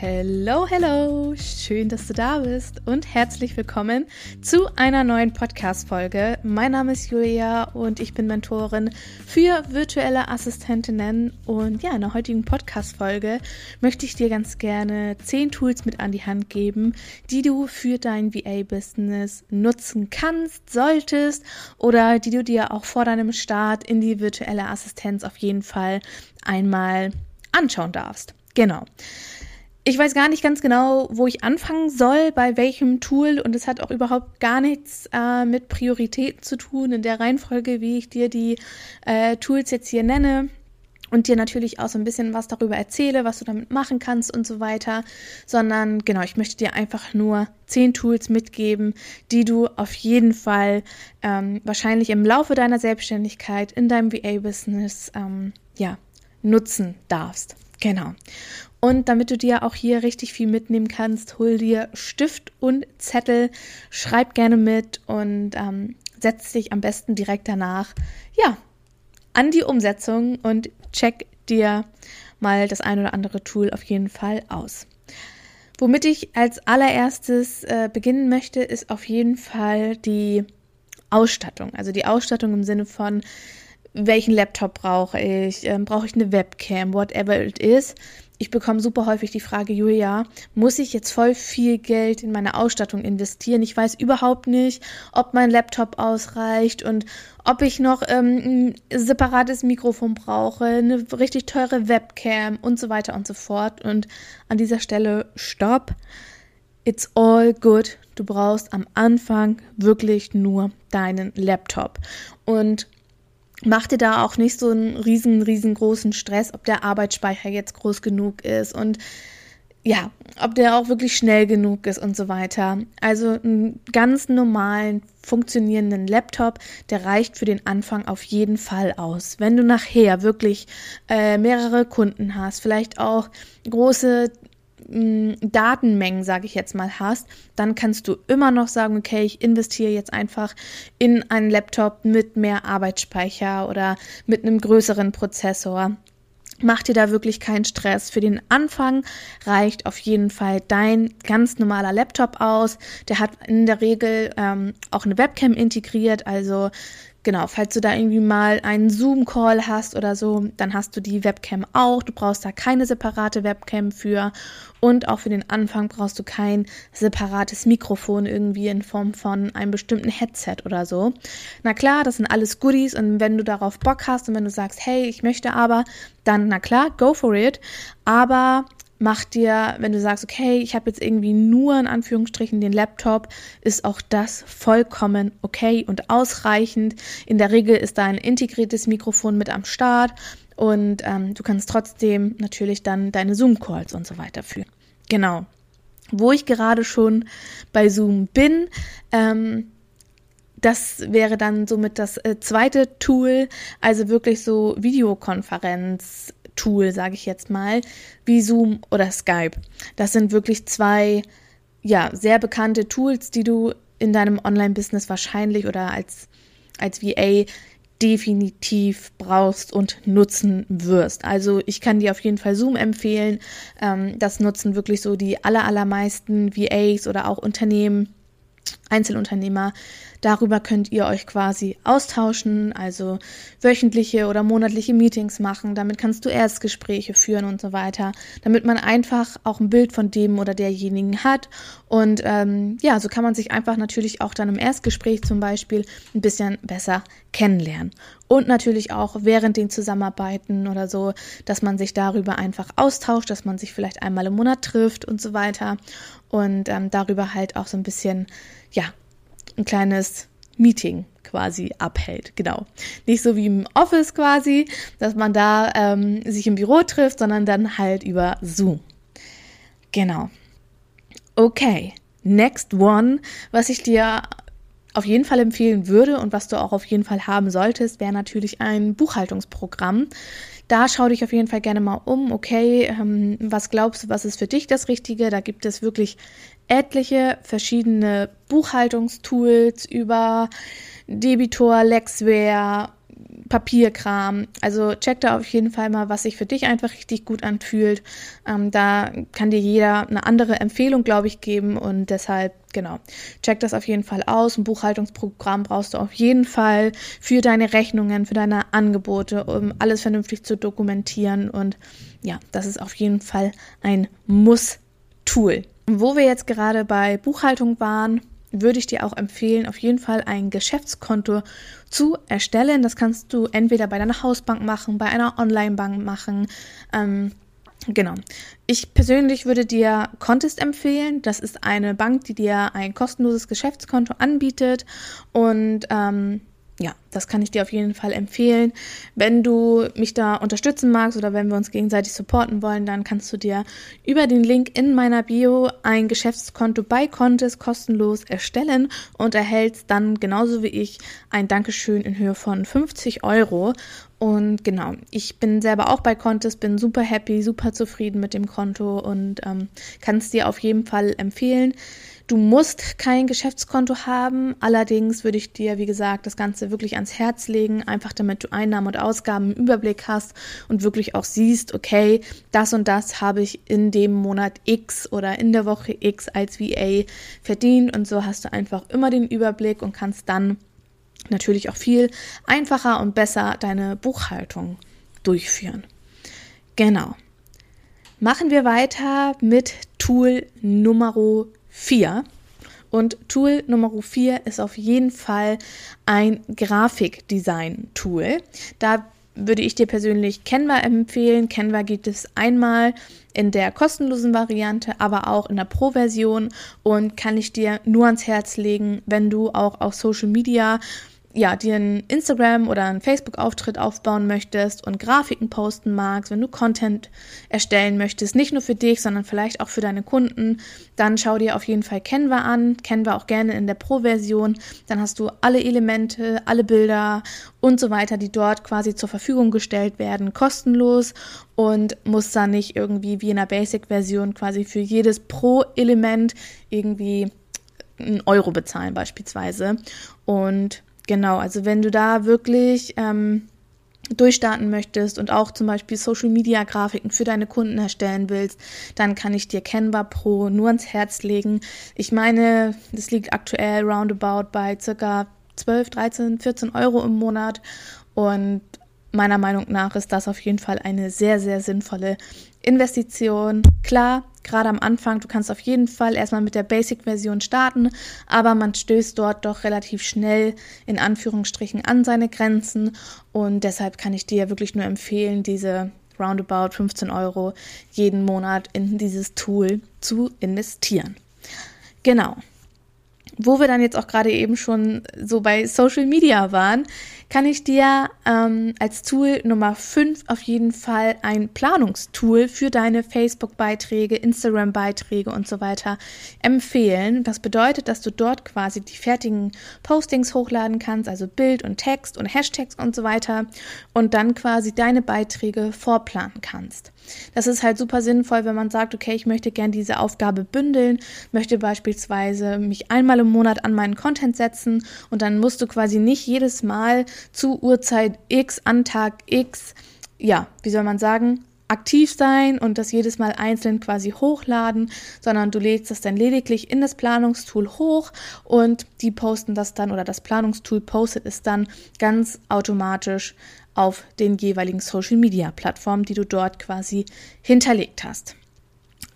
Hello, hello! Schön, dass du da bist und herzlich willkommen zu einer neuen Podcast-Folge. Mein Name ist Julia und ich bin Mentorin für virtuelle Assistentinnen. Und ja, in der heutigen Podcast-Folge möchte ich dir ganz gerne zehn Tools mit an die Hand geben, die du für dein VA-Business nutzen kannst, solltest oder die du dir auch vor deinem Start in die virtuelle Assistenz auf jeden Fall einmal anschauen darfst. Genau. Ich weiß gar nicht ganz genau, wo ich anfangen soll, bei welchem Tool und es hat auch überhaupt gar nichts äh, mit Prioritäten zu tun in der Reihenfolge, wie ich dir die äh, Tools jetzt hier nenne und dir natürlich auch so ein bisschen was darüber erzähle, was du damit machen kannst und so weiter, sondern genau, ich möchte dir einfach nur zehn Tools mitgeben, die du auf jeden Fall ähm, wahrscheinlich im Laufe deiner Selbstständigkeit in deinem VA-Business ähm, ja nutzen darfst. Genau. Und damit du dir auch hier richtig viel mitnehmen kannst, hol dir Stift und Zettel, schreib gerne mit und ähm, setz dich am besten direkt danach, ja, an die Umsetzung und check dir mal das ein oder andere Tool auf jeden Fall aus. Womit ich als allererstes äh, beginnen möchte, ist auf jeden Fall die Ausstattung. Also die Ausstattung im Sinne von, welchen Laptop brauche ich, ähm, brauche ich eine Webcam, whatever it is ich bekomme super häufig die Frage, Julia, muss ich jetzt voll viel Geld in meine Ausstattung investieren? Ich weiß überhaupt nicht, ob mein Laptop ausreicht und ob ich noch ähm, ein separates Mikrofon brauche, eine richtig teure Webcam und so weiter und so fort. Und an dieser Stelle, stopp. It's all good. Du brauchst am Anfang wirklich nur deinen Laptop. Und mach dir da auch nicht so einen riesen, riesengroßen Stress, ob der Arbeitsspeicher jetzt groß genug ist und ja, ob der auch wirklich schnell genug ist und so weiter. Also einen ganz normalen, funktionierenden Laptop, der reicht für den Anfang auf jeden Fall aus. Wenn du nachher wirklich äh, mehrere Kunden hast, vielleicht auch große Datenmengen, sage ich jetzt mal, hast, dann kannst du immer noch sagen, okay, ich investiere jetzt einfach in einen Laptop mit mehr Arbeitsspeicher oder mit einem größeren Prozessor. Mach dir da wirklich keinen Stress. Für den Anfang reicht auf jeden Fall dein ganz normaler Laptop aus. Der hat in der Regel ähm, auch eine Webcam integriert, also genau, falls du da irgendwie mal einen Zoom-Call hast oder so, dann hast du die Webcam auch. Du brauchst da keine separate Webcam für. Und auch für den Anfang brauchst du kein separates Mikrofon irgendwie in Form von einem bestimmten Headset oder so. Na klar, das sind alles Goodies und wenn du darauf Bock hast und wenn du sagst, hey, ich möchte aber, dann na klar, go for it. Aber mach dir, wenn du sagst, okay, ich habe jetzt irgendwie nur in Anführungsstrichen den Laptop, ist auch das vollkommen okay und ausreichend. In der Regel ist da ein integriertes Mikrofon mit am Start und ähm, du kannst trotzdem natürlich dann deine Zoom-Calls und so weiter führen. Genau. Wo ich gerade schon bei Zoom bin, ähm, das wäre dann somit das äh, zweite Tool, also wirklich so Videokonferenz Tool, sage ich jetzt mal, wie Zoom oder Skype. Das sind wirklich zwei, ja, sehr bekannte Tools, die du in deinem Online-Business wahrscheinlich oder als, als VA definitiv brauchst und nutzen wirst. Also ich kann dir auf jeden Fall Zoom empfehlen. Ähm, das nutzen wirklich so die aller, allermeisten VAs oder auch Unternehmen Einzelunternehmer. Darüber könnt ihr euch quasi austauschen, also wöchentliche oder monatliche Meetings machen. Damit kannst du Erstgespräche führen und so weiter, damit man einfach auch ein Bild von dem oder derjenigen hat. Und ähm, ja, so kann man sich einfach natürlich auch dann im Erstgespräch zum Beispiel ein bisschen besser kennenlernen. Und natürlich auch während den Zusammenarbeiten oder so, dass man sich darüber einfach austauscht, dass man sich vielleicht einmal im Monat trifft und so weiter. Und ähm, darüber halt auch so ein bisschen ja, ein kleines Meeting quasi abhält. Genau. Nicht so wie im Office quasi, dass man da ähm, sich im Büro trifft, sondern dann halt über Zoom. Genau. Okay. Next one, was ich dir auf jeden Fall empfehlen würde und was du auch auf jeden Fall haben solltest, wäre natürlich ein Buchhaltungsprogramm. Da schau dich auf jeden Fall gerne mal um. Okay, ähm, was glaubst du, was ist für dich das Richtige? Da gibt es wirklich etliche verschiedene Buchhaltungstools über Debitor, Lexware, Papierkram. Also check da auf jeden Fall mal, was sich für dich einfach richtig gut anfühlt. Ähm, da kann dir jeder eine andere Empfehlung, glaube ich, geben und deshalb, genau, check das auf jeden Fall aus. Ein Buchhaltungsprogramm brauchst du auf jeden Fall für deine Rechnungen, für deine Angebote, um alles vernünftig zu dokumentieren und ja, das ist auf jeden Fall ein Muss-Tool. Wo wir jetzt gerade bei Buchhaltung waren, würde ich dir auch empfehlen, auf jeden Fall ein Geschäftskonto zu erstellen. Das kannst du entweder bei deiner Hausbank machen, bei einer Online-Bank machen. Ähm, genau. Ich persönlich würde dir Contest empfehlen. Das ist eine Bank, die dir ein kostenloses Geschäftskonto anbietet und ähm, ja, das kann ich dir auf jeden Fall empfehlen. Wenn du mich da unterstützen magst oder wenn wir uns gegenseitig supporten wollen, dann kannst du dir über den Link in meiner Bio ein Geschäftskonto bei Contest kostenlos erstellen und erhältst dann genauso wie ich ein Dankeschön in Höhe von 50 Euro. Und genau, ich bin selber auch bei Contest, bin super happy, super zufrieden mit dem Konto und ähm, kann es dir auf jeden Fall empfehlen. Du musst kein Geschäftskonto haben. Allerdings würde ich dir, wie gesagt, das Ganze wirklich ans Herz legen, einfach damit du Einnahmen und Ausgaben im Überblick hast und wirklich auch siehst, okay, das und das habe ich in dem Monat X oder in der Woche X als VA verdient. Und so hast du einfach immer den Überblick und kannst dann natürlich auch viel einfacher und besser deine Buchhaltung durchführen. Genau. Machen wir weiter mit Tool Nummer 4. Und Tool Nummer 4 ist auf jeden Fall ein Grafikdesign-Tool. Da würde ich dir persönlich Canva empfehlen. Canva gibt es einmal in der kostenlosen Variante, aber auch in der Pro-Version und kann ich dir nur ans Herz legen, wenn du auch auf Social Media ja, dir einen Instagram oder einen Facebook-Auftritt aufbauen möchtest und Grafiken posten magst, wenn du Content erstellen möchtest, nicht nur für dich, sondern vielleicht auch für deine Kunden, dann schau dir auf jeden Fall Canva an. Canva auch gerne in der Pro-Version. Dann hast du alle Elemente, alle Bilder und so weiter, die dort quasi zur Verfügung gestellt werden, kostenlos und musst dann nicht irgendwie wie in der Basic-Version quasi für jedes Pro-Element irgendwie einen Euro bezahlen beispielsweise. Und Genau, also wenn du da wirklich ähm, durchstarten möchtest und auch zum Beispiel Social Media Grafiken für deine Kunden erstellen willst, dann kann ich dir Canva Pro nur ans Herz legen. Ich meine, das liegt aktuell roundabout bei circa 12, 13, 14 Euro im Monat und meiner Meinung nach ist das auf jeden Fall eine sehr, sehr sinnvolle Investition. Klar, gerade am Anfang, du kannst auf jeden Fall erstmal mit der Basic-Version starten, aber man stößt dort doch relativ schnell in Anführungsstrichen an seine Grenzen und deshalb kann ich dir wirklich nur empfehlen, diese roundabout 15 Euro jeden Monat in dieses Tool zu investieren. Genau. Wo wir dann jetzt auch gerade eben schon so bei Social Media waren, kann ich dir ähm, als Tool Nummer 5 auf jeden Fall ein Planungstool für deine Facebook-Beiträge, Instagram-Beiträge und so weiter empfehlen. Das bedeutet, dass du dort quasi die fertigen Postings hochladen kannst, also Bild und Text und Hashtags und so weiter und dann quasi deine Beiträge vorplanen kannst. Das ist halt super sinnvoll, wenn man sagt, okay, ich möchte gern diese Aufgabe bündeln, möchte beispielsweise mich einmal im Monat an meinen Content setzen und dann musst du quasi nicht jedes Mal zu Uhrzeit X an Tag X, ja, wie soll man sagen, aktiv sein und das jedes Mal einzeln quasi hochladen, sondern du lädst das dann lediglich in das Planungstool hoch und die posten das dann oder das Planungstool postet es dann ganz automatisch auf den jeweiligen Social Media Plattformen, die du dort quasi hinterlegt hast.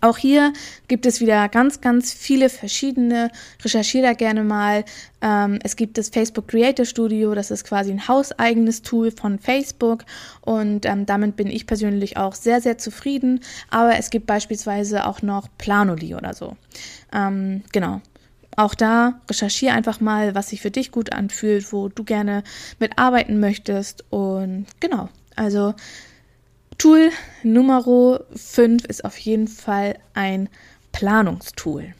Auch hier gibt es wieder ganz, ganz viele verschiedene. Recherchiere da gerne mal. Ähm, es gibt das Facebook Creator Studio, das ist quasi ein hauseigenes Tool von Facebook und ähm, damit bin ich persönlich auch sehr, sehr zufrieden. Aber es gibt beispielsweise auch noch Planoli oder so. Ähm, genau. Auch da recherchiere einfach mal, was sich für dich gut anfühlt, wo du gerne mitarbeiten möchtest und genau. Also Tool Nummer 5 ist auf jeden Fall ein Planungstool.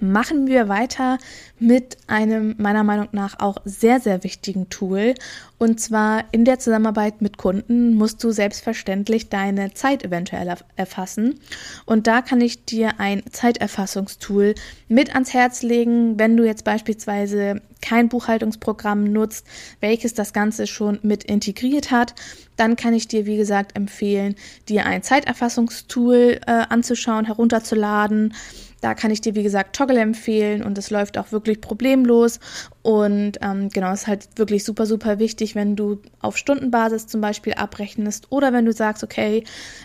Machen wir weiter mit einem meiner Meinung nach auch sehr, sehr wichtigen Tool. Und zwar in der Zusammenarbeit mit Kunden musst du selbstverständlich deine Zeit eventuell erfassen. Und da kann ich dir ein Zeiterfassungstool mit ans Herz legen, wenn du jetzt beispielsweise kein Buchhaltungsprogramm nutzt, welches das Ganze schon mit integriert hat, dann kann ich dir, wie gesagt, empfehlen, dir ein Zeiterfassungstool äh, anzuschauen, herunterzuladen da kann ich dir, wie gesagt, Toggle empfehlen und es läuft auch wirklich problemlos. Und ähm, genau, ist halt wirklich super, super wichtig, wenn du auf Stundenbasis zum Beispiel abrechnest oder wenn du sagst, okay,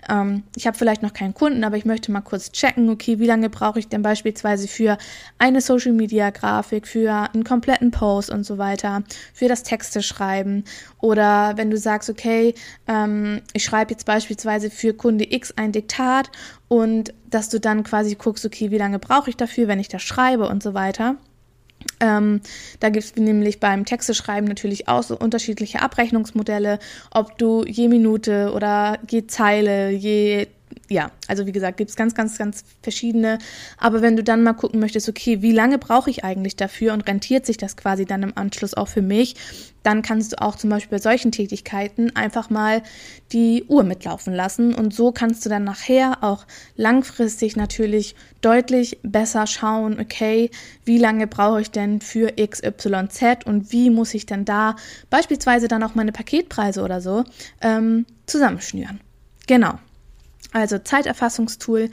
ähm, ich habe vielleicht noch keinen Kunden, aber ich möchte mal kurz checken, okay, wie lange brauche ich denn beispielsweise für eine Social Media Grafik, für einen kompletten Post und so weiter, für das Texte schreiben. Oder wenn du sagst, okay, ähm, ich schreibe jetzt beispielsweise für Kunde X ein Diktat und dass du dann quasi guckst, okay, wie lange brauche ich dafür, wenn ich das schreibe und so weiter. Ähm, da gibt es nämlich beim Texteschreiben natürlich auch so unterschiedliche Abrechnungsmodelle, ob du je Minute oder je Zeile, je ja, also wie gesagt, gibt es ganz, ganz, ganz verschiedene. Aber wenn du dann mal gucken möchtest, okay, wie lange brauche ich eigentlich dafür und rentiert sich das quasi dann im Anschluss auch für mich, dann kannst du auch zum Beispiel bei solchen Tätigkeiten einfach mal die Uhr mitlaufen lassen. Und so kannst du dann nachher auch langfristig natürlich deutlich besser schauen, okay, wie lange brauche ich denn für XYZ und wie muss ich denn da beispielsweise dann auch meine Paketpreise oder so ähm, zusammenschnüren. Genau. Also Zeiterfassungstool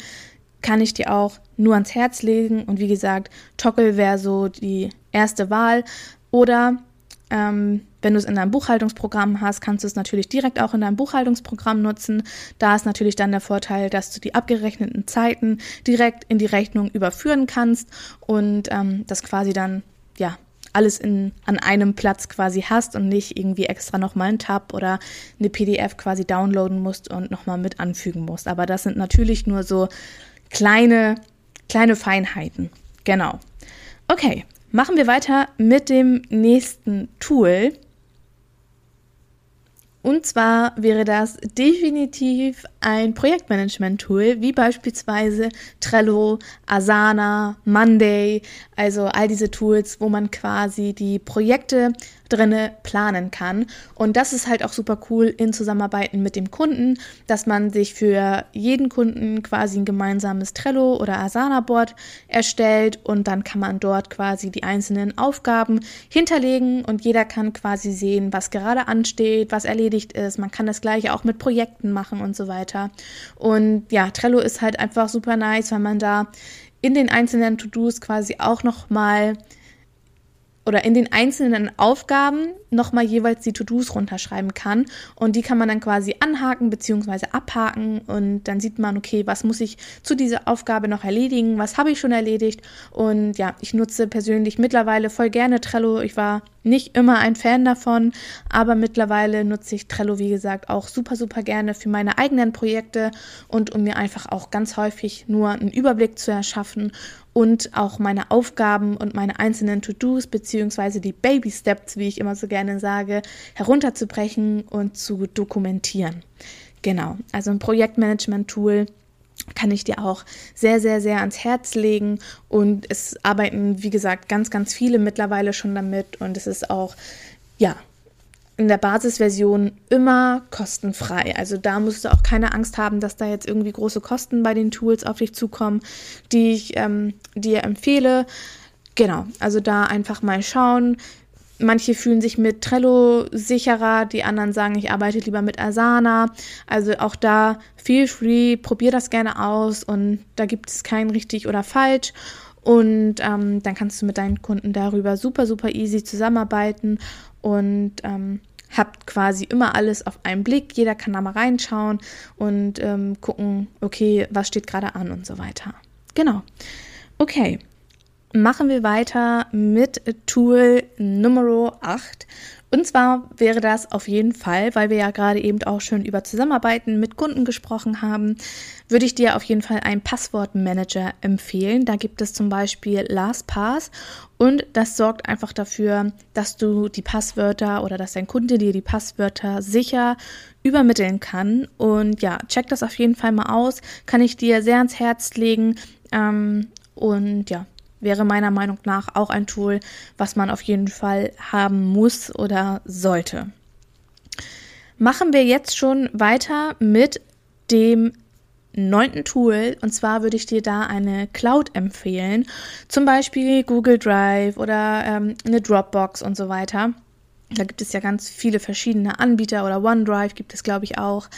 kann ich dir auch nur ans Herz legen. Und wie gesagt, Toggle wäre so die erste Wahl. Oder ähm, wenn du es in deinem Buchhaltungsprogramm hast, kannst du es natürlich direkt auch in deinem Buchhaltungsprogramm nutzen. Da ist natürlich dann der Vorteil, dass du die abgerechneten Zeiten direkt in die Rechnung überführen kannst und ähm, das quasi dann ja alles in, an einem Platz quasi hast und nicht irgendwie extra nochmal einen Tab oder eine PDF quasi downloaden musst und nochmal mit anfügen musst. Aber das sind natürlich nur so kleine, kleine Feinheiten. Genau. Okay, machen wir weiter mit dem nächsten Tool. Und zwar wäre das definitiv ein Projektmanagement-Tool, wie beispielsweise Trello, Asana, Monday, also all diese Tools, wo man quasi die Projekte drinne planen kann. Und das ist halt auch super cool in Zusammenarbeiten mit dem Kunden, dass man sich für jeden Kunden quasi ein gemeinsames Trello oder Asana-Board erstellt und dann kann man dort quasi die einzelnen Aufgaben hinterlegen und jeder kann quasi sehen, was gerade ansteht, was erledigt ist. Man kann das gleiche auch mit Projekten machen und so weiter. Und ja, Trello ist halt einfach super nice, weil man da in den einzelnen To-Dos quasi auch noch mal oder in den einzelnen Aufgaben nochmal jeweils die To-Dos runterschreiben kann. Und die kann man dann quasi anhaken bzw. abhaken und dann sieht man, okay, was muss ich zu dieser Aufgabe noch erledigen, was habe ich schon erledigt. Und ja, ich nutze persönlich mittlerweile voll gerne Trello. Ich war nicht immer ein Fan davon, aber mittlerweile nutze ich Trello, wie gesagt, auch super, super gerne für meine eigenen Projekte und um mir einfach auch ganz häufig nur einen Überblick zu erschaffen und auch meine Aufgaben und meine einzelnen To-Dos beziehungsweise die Baby Steps, wie ich immer so gerne sage, herunterzubrechen und zu dokumentieren. Genau, also ein Projektmanagement-Tool kann ich dir auch sehr, sehr, sehr ans Herz legen. Und es arbeiten, wie gesagt, ganz, ganz viele mittlerweile schon damit. Und es ist auch, ja, in der Basisversion immer kostenfrei. Also da musst du auch keine Angst haben, dass da jetzt irgendwie große Kosten bei den Tools auf dich zukommen, die ich ähm, dir empfehle. Genau, also da einfach mal schauen. Manche fühlen sich mit Trello sicherer, die anderen sagen, ich arbeite lieber mit Asana. Also auch da feel free, probier das gerne aus und da gibt es kein richtig oder falsch. Und ähm, dann kannst du mit deinen Kunden darüber super, super easy zusammenarbeiten und ähm, habt quasi immer alles auf einen Blick. Jeder kann da mal reinschauen und ähm, gucken, okay, was steht gerade an und so weiter. Genau. Okay. Machen wir weiter mit Tool Nummer 8 und zwar wäre das auf jeden Fall, weil wir ja gerade eben auch schon über Zusammenarbeiten mit Kunden gesprochen haben, würde ich dir auf jeden Fall einen Passwortmanager empfehlen. Da gibt es zum Beispiel LastPass und das sorgt einfach dafür, dass du die Passwörter oder dass dein Kunde dir die Passwörter sicher übermitteln kann. Und ja, check das auf jeden Fall mal aus. Kann ich dir sehr ans Herz legen. Ähm, und ja, wäre meiner Meinung nach auch ein Tool, was man auf jeden Fall haben muss oder sollte. Machen wir jetzt schon weiter mit dem neunten Tool und zwar würde ich dir da eine Cloud empfehlen, zum Beispiel Google Drive oder ähm, eine Dropbox und so weiter. Da gibt es ja ganz viele verschiedene Anbieter oder OneDrive gibt es, glaube ich, auch.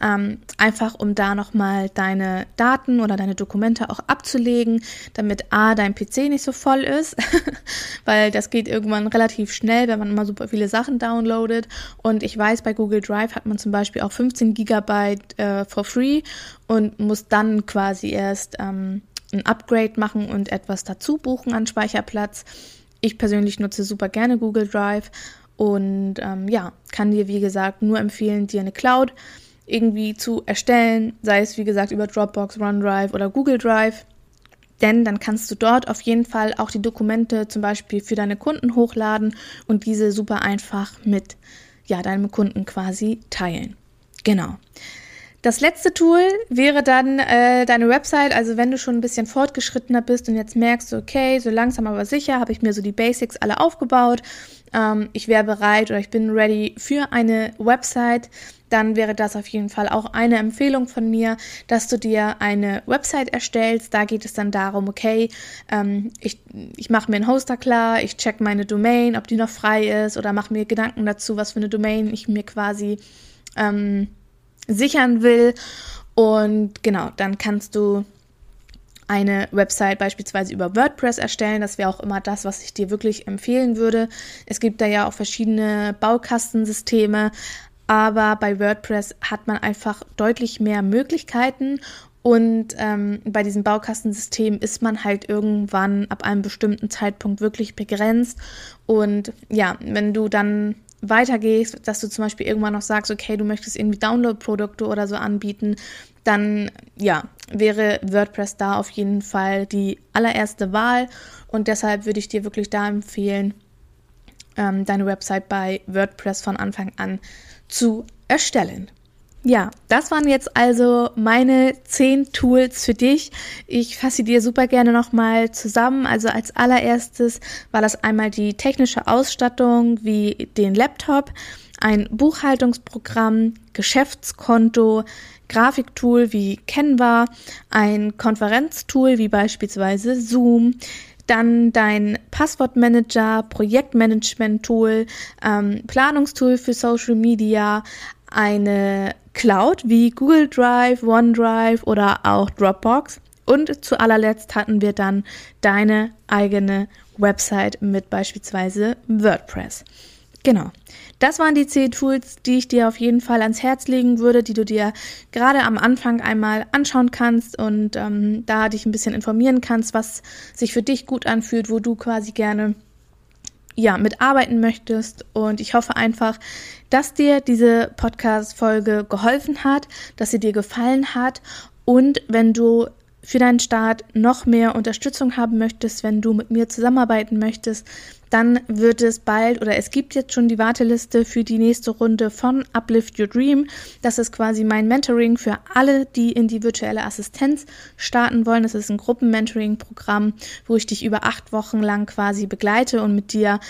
Ähm, einfach um da nochmal deine Daten oder deine Dokumente auch abzulegen, damit A, dein PC nicht so voll ist, weil das geht irgendwann relativ schnell, wenn man immer super viele Sachen downloadet. Und ich weiß, bei Google Drive hat man zum Beispiel auch 15 Gigabyte äh, for free und muss dann quasi erst ähm, ein Upgrade machen und etwas dazu buchen an Speicherplatz. Ich persönlich nutze super gerne Google Drive und ähm, ja, kann dir, wie gesagt, nur empfehlen, dir eine Cloud irgendwie zu erstellen, sei es, wie gesagt, über Dropbox, OneDrive oder Google Drive. Denn dann kannst du dort auf jeden Fall auch die Dokumente zum Beispiel für deine Kunden hochladen und diese super einfach mit ja, deinem Kunden quasi teilen. Genau. Das letzte Tool wäre dann äh, deine Website. Also wenn du schon ein bisschen fortgeschrittener bist und jetzt merkst, okay, so langsam aber sicher habe ich mir so die Basics alle aufgebaut. Ähm, ich wäre bereit oder ich bin ready für eine Website. Dann wäre das auf jeden Fall auch eine Empfehlung von mir, dass du dir eine Website erstellst. Da geht es dann darum, okay, ähm, ich, ich mache mir einen Hoster klar, ich check meine Domain, ob die noch frei ist oder mache mir Gedanken dazu, was für eine Domain ich mir quasi ähm, sichern will. Und genau, dann kannst du eine Website beispielsweise über WordPress erstellen. Das wäre auch immer das, was ich dir wirklich empfehlen würde. Es gibt da ja auch verschiedene Baukastensysteme, aber bei WordPress hat man einfach deutlich mehr Möglichkeiten und ähm, bei diesem Baukastensystem ist man halt irgendwann ab einem bestimmten Zeitpunkt wirklich begrenzt. Und ja, wenn du dann weitergehst, dass du zum Beispiel irgendwann noch sagst, okay, du möchtest irgendwie Download-Produkte oder so anbieten, dann ja, wäre WordPress da auf jeden Fall die allererste Wahl und deshalb würde ich dir wirklich da empfehlen, ähm, deine Website bei WordPress von Anfang an zu erstellen. Ja, das waren jetzt also meine zehn Tools für dich. Ich fasse dir super gerne nochmal zusammen. Also als allererstes war das einmal die technische Ausstattung wie den Laptop, ein Buchhaltungsprogramm, Geschäftskonto, Grafiktool wie Canva, ein Konferenztool wie beispielsweise Zoom, dann dein Passwortmanager, Projektmanagement-Tool, ähm, Planungstool für Social Media, eine Cloud wie Google Drive, OneDrive oder auch Dropbox. Und zu allerletzt hatten wir dann deine eigene Website mit beispielsweise WordPress. Genau. Das waren die zehn Tools, die ich dir auf jeden Fall ans Herz legen würde, die du dir gerade am Anfang einmal anschauen kannst und ähm, da dich ein bisschen informieren kannst, was sich für dich gut anfühlt, wo du quasi gerne ja, mitarbeiten möchtest. Und ich hoffe einfach, dass dir diese Podcast-Folge geholfen hat, dass sie dir gefallen hat. Und wenn du für deinen Start noch mehr Unterstützung haben möchtest, wenn du mit mir zusammenarbeiten möchtest, dann wird es bald oder es gibt jetzt schon die Warteliste für die nächste Runde von Uplift Your Dream. Das ist quasi mein Mentoring für alle, die in die virtuelle Assistenz starten wollen. Das ist ein Gruppen-Mentoring-Programm, wo ich dich über acht Wochen lang quasi begleite und mit dir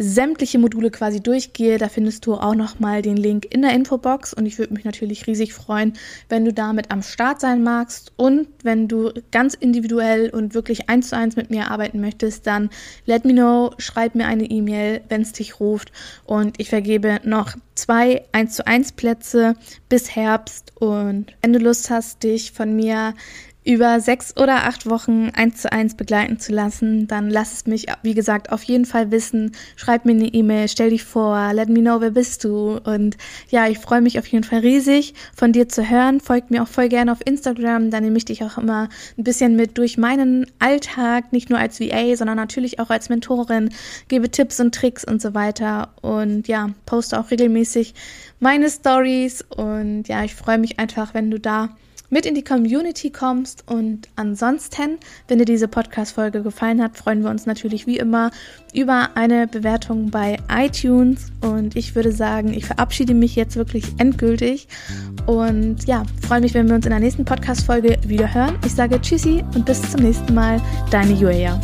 sämtliche Module quasi durchgehe. Da findest du auch nochmal den Link in der Infobox. Und ich würde mich natürlich riesig freuen, wenn du damit am Start sein magst. Und wenn du ganz individuell und wirklich eins zu eins mit mir arbeiten möchtest, dann let me know, schreib mir eine E-Mail, wenn es dich ruft. Und ich vergebe noch zwei 1 zu 1 Plätze bis Herbst. Und wenn du Lust hast, dich von mir über sechs oder acht Wochen eins zu eins begleiten zu lassen, dann lass es mich, wie gesagt, auf jeden Fall wissen. Schreib mir eine E-Mail, stell dich vor, let me know, wer bist du. Und ja, ich freue mich auf jeden Fall riesig, von dir zu hören. Folgt mir auch voll gerne auf Instagram, da nehme ich dich auch immer ein bisschen mit durch meinen Alltag, nicht nur als VA, sondern natürlich auch als Mentorin, gebe Tipps und Tricks und so weiter. Und ja, poste auch regelmäßig meine Stories. Und ja, ich freue mich einfach, wenn du da mit in die Community kommst. Und ansonsten, wenn dir diese Podcast-Folge gefallen hat, freuen wir uns natürlich wie immer über eine Bewertung bei iTunes. Und ich würde sagen, ich verabschiede mich jetzt wirklich endgültig. Und ja, freue mich, wenn wir uns in der nächsten Podcast-Folge wieder hören. Ich sage Tschüssi und bis zum nächsten Mal. Deine Julia.